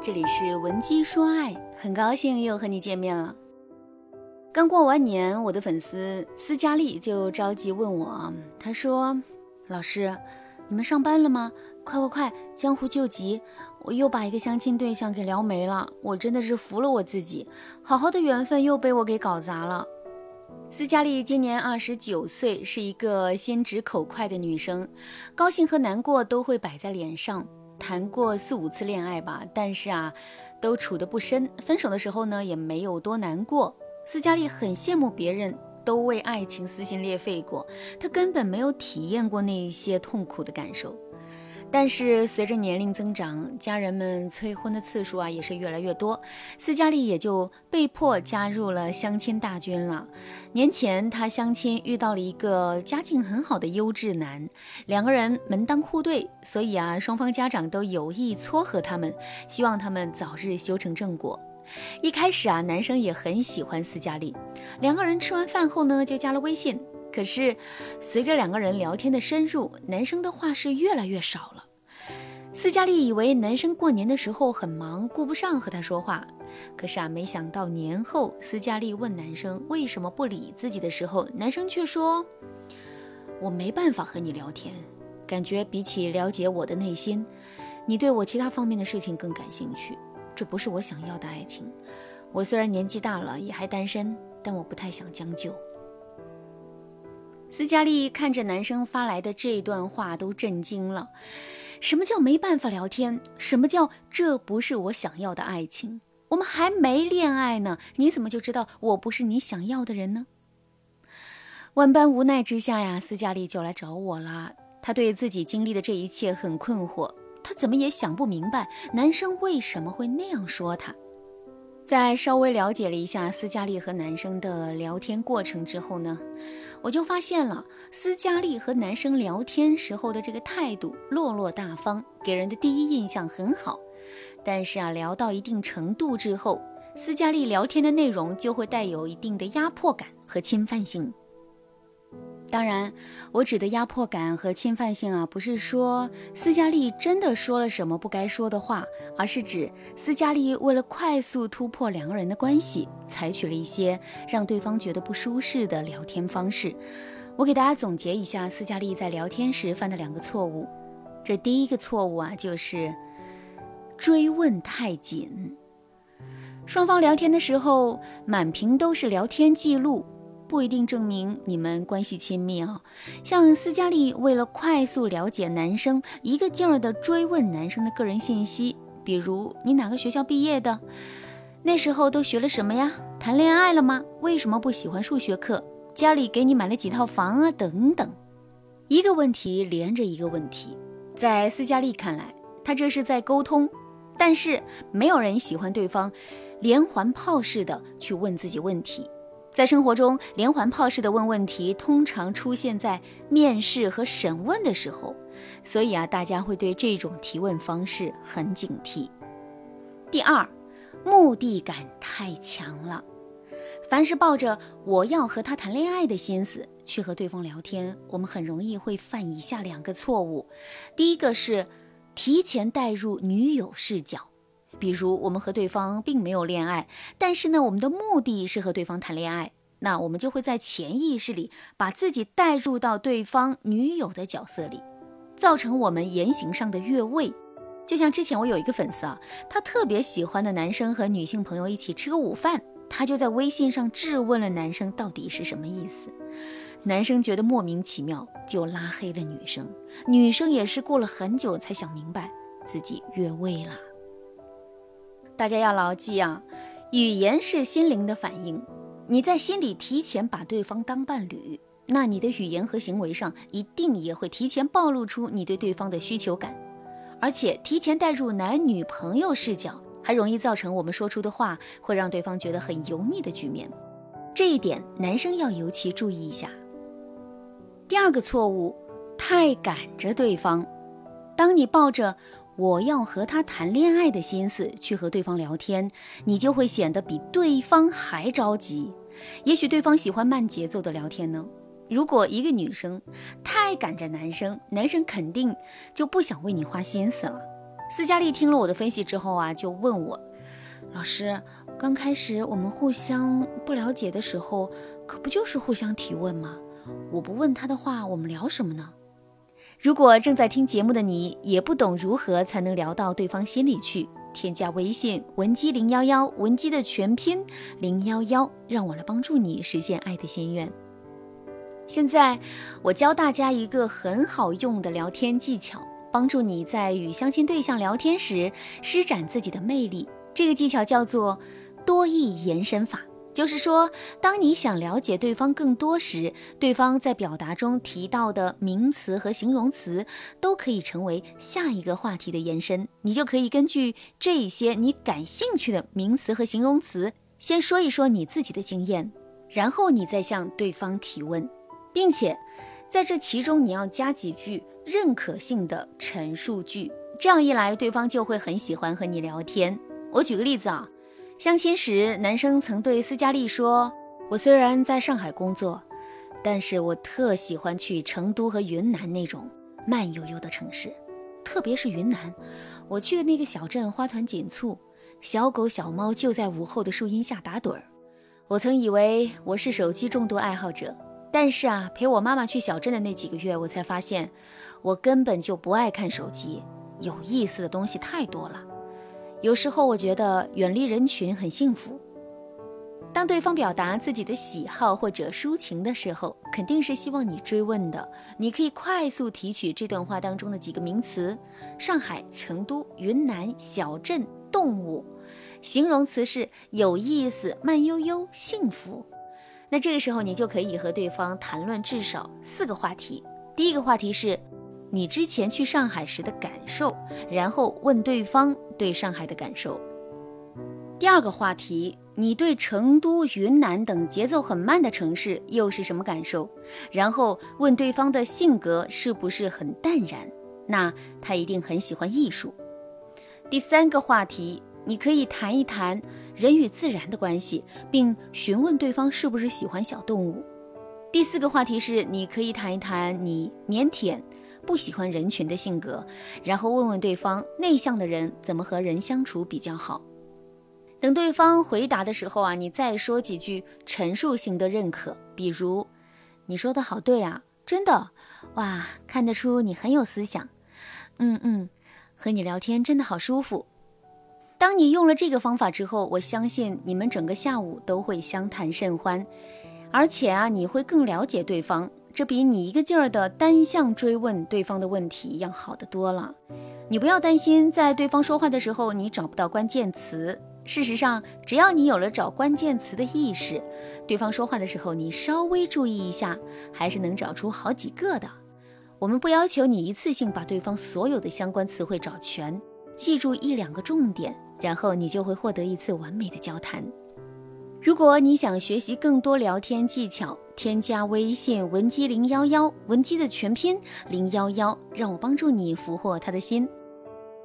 这里是文姬说爱，很高兴又和你见面了。刚过完年，我的粉丝斯嘉丽就着急问我，她说：“老师，你们上班了吗？快快快，江湖救急！我又把一个相亲对象给撩没了，我真的是服了我自己，好好的缘分又被我给搞砸了。”斯嘉丽今年二十九岁，是一个心直口快的女生，高兴和难过都会摆在脸上。谈过四五次恋爱吧，但是啊，都处得不深。分手的时候呢，也没有多难过。斯嘉丽很羡慕别人都为爱情撕心裂肺过，她根本没有体验过那些痛苦的感受。但是随着年龄增长，家人们催婚的次数啊也是越来越多，斯嘉丽也就被迫加入了相亲大军了。年前，她相亲遇到了一个家境很好的优质男，两个人门当户对，所以啊，双方家长都有意撮合他们，希望他们早日修成正果。一开始啊，男生也很喜欢斯嘉丽，两个人吃完饭后呢，就加了微信。可是，随着两个人聊天的深入，男生的话是越来越少了。斯嘉丽以为男生过年的时候很忙，顾不上和他说话。可是啊，没想到年后，斯嘉丽问男生为什么不理自己的时候，男生却说：“我没办法和你聊天，感觉比起了解我的内心，你对我其他方面的事情更感兴趣。这不是我想要的爱情。我虽然年纪大了，也还单身，但我不太想将就。”斯嘉丽看着男生发来的这段话，都震惊了。什么叫没办法聊天？什么叫这不是我想要的爱情？我们还没恋爱呢，你怎么就知道我不是你想要的人呢？万般无奈之下呀，斯嘉丽就来找我了。她对自己经历的这一切很困惑，她怎么也想不明白，男生为什么会那样说她。在稍微了解了一下斯嘉丽和男生的聊天过程之后呢，我就发现了斯嘉丽和男生聊天时候的这个态度落落大方，给人的第一印象很好。但是啊，聊到一定程度之后，斯嘉丽聊天的内容就会带有一定的压迫感和侵犯性。当然，我指的压迫感和侵犯性啊，不是说斯嘉丽真的说了什么不该说的话，而是指斯嘉丽为了快速突破两个人的关系，采取了一些让对方觉得不舒适的聊天方式。我给大家总结一下斯嘉丽在聊天时犯的两个错误。这第一个错误啊，就是追问太紧。双方聊天的时候，满屏都是聊天记录。不一定证明你们关系亲密啊。像斯嘉丽为了快速了解男生，一个劲儿的追问男生的个人信息，比如你哪个学校毕业的，那时候都学了什么呀？谈恋爱了吗？为什么不喜欢数学课？家里给你买了几套房啊？等等，一个问题连着一个问题。在斯嘉丽看来，他这是在沟通，但是没有人喜欢对方连环炮似的去问自己问题。在生活中，连环炮式的问问题通常出现在面试和审问的时候，所以啊，大家会对这种提问方式很警惕。第二，目的感太强了。凡是抱着我要和他谈恋爱的心思去和对方聊天，我们很容易会犯以下两个错误。第一个是提前带入女友视角。比如我们和对方并没有恋爱，但是呢，我们的目的是和对方谈恋爱，那我们就会在潜意识里把自己带入到对方女友的角色里，造成我们言行上的越位。就像之前我有一个粉丝啊，他特别喜欢的男生和女性朋友一起吃个午饭，他就在微信上质问了男生到底是什么意思，男生觉得莫名其妙，就拉黑了女生，女生也是过了很久才想明白自己越位了。大家要牢记啊，语言是心灵的反应。你在心里提前把对方当伴侣，那你的语言和行为上一定也会提前暴露出你对对方的需求感。而且提前带入男女朋友视角，还容易造成我们说出的话会让对方觉得很油腻的局面。这一点男生要尤其注意一下。第二个错误，太赶着对方。当你抱着。我要和他谈恋爱的心思去和对方聊天，你就会显得比对方还着急。也许对方喜欢慢节奏的聊天呢。如果一个女生太赶着男生，男生肯定就不想为你花心思了。斯嘉丽听了我的分析之后啊，就问我：“老师，刚开始我们互相不了解的时候，可不就是互相提问吗？我不问他的话，我们聊什么呢？”如果正在听节目的你也不懂如何才能聊到对方心里去，添加微信文姬零幺幺，文姬的全拼零幺幺，让我来帮助你实现爱的心愿。现在我教大家一个很好用的聊天技巧，帮助你在与相亲对象聊天时施展自己的魅力。这个技巧叫做多义延伸法。就是说，当你想了解对方更多时，对方在表达中提到的名词和形容词都可以成为下一个话题的延伸。你就可以根据这些你感兴趣的名词和形容词，先说一说你自己的经验，然后你再向对方提问，并且在这其中你要加几句认可性的陈述句。这样一来，对方就会很喜欢和你聊天。我举个例子啊。相亲时，男生曾对斯嘉丽说：“我虽然在上海工作，但是我特喜欢去成都和云南那种慢悠悠的城市，特别是云南。我去的那个小镇花团锦簇，小狗小猫就在午后的树荫下打盹儿。我曾以为我是手机重度爱好者，但是啊，陪我妈妈去小镇的那几个月，我才发现我根本就不爱看手机，有意思的东西太多了。”有时候我觉得远离人群很幸福。当对方表达自己的喜好或者抒情的时候，肯定是希望你追问的。你可以快速提取这段话当中的几个名词：上海、成都、云南、小镇、动物。形容词是有意思、慢悠悠、幸福。那这个时候你就可以和对方谈论至少四个话题。第一个话题是。你之前去上海时的感受，然后问对方对上海的感受。第二个话题，你对成都、云南等节奏很慢的城市又是什么感受？然后问对方的性格是不是很淡然？那他一定很喜欢艺术。第三个话题，你可以谈一谈人与自然的关系，并询问对方是不是喜欢小动物。第四个话题是，你可以谈一谈你腼腆。不喜欢人群的性格，然后问问对方内向的人怎么和人相处比较好。等对方回答的时候啊，你再说几句陈述性的认可，比如你说的好对啊，真的，哇，看得出你很有思想。嗯嗯，和你聊天真的好舒服。当你用了这个方法之后，我相信你们整个下午都会相谈甚欢，而且啊，你会更了解对方。这比你一个劲儿的单向追问对方的问题要好得多了。你不要担心，在对方说话的时候你找不到关键词。事实上，只要你有了找关键词的意识，对方说话的时候你稍微注意一下，还是能找出好几个的。我们不要求你一次性把对方所有的相关词汇找全，记住一两个重点，然后你就会获得一次完美的交谈。如果你想学习更多聊天技巧，添加微信文姬零幺幺，文姬的全拼零幺幺，让我帮助你俘获他的心。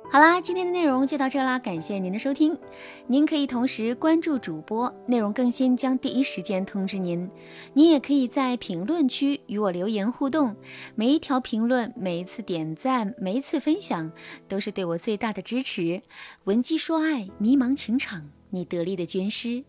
好啦，今天的内容就到这啦，感谢您的收听。您可以同时关注主播，内容更新将第一时间通知您。您也可以在评论区与我留言互动，每一条评论、每一次点赞、每一次分享，都是对我最大的支持。文姬说爱，迷茫情场，你得力的军师。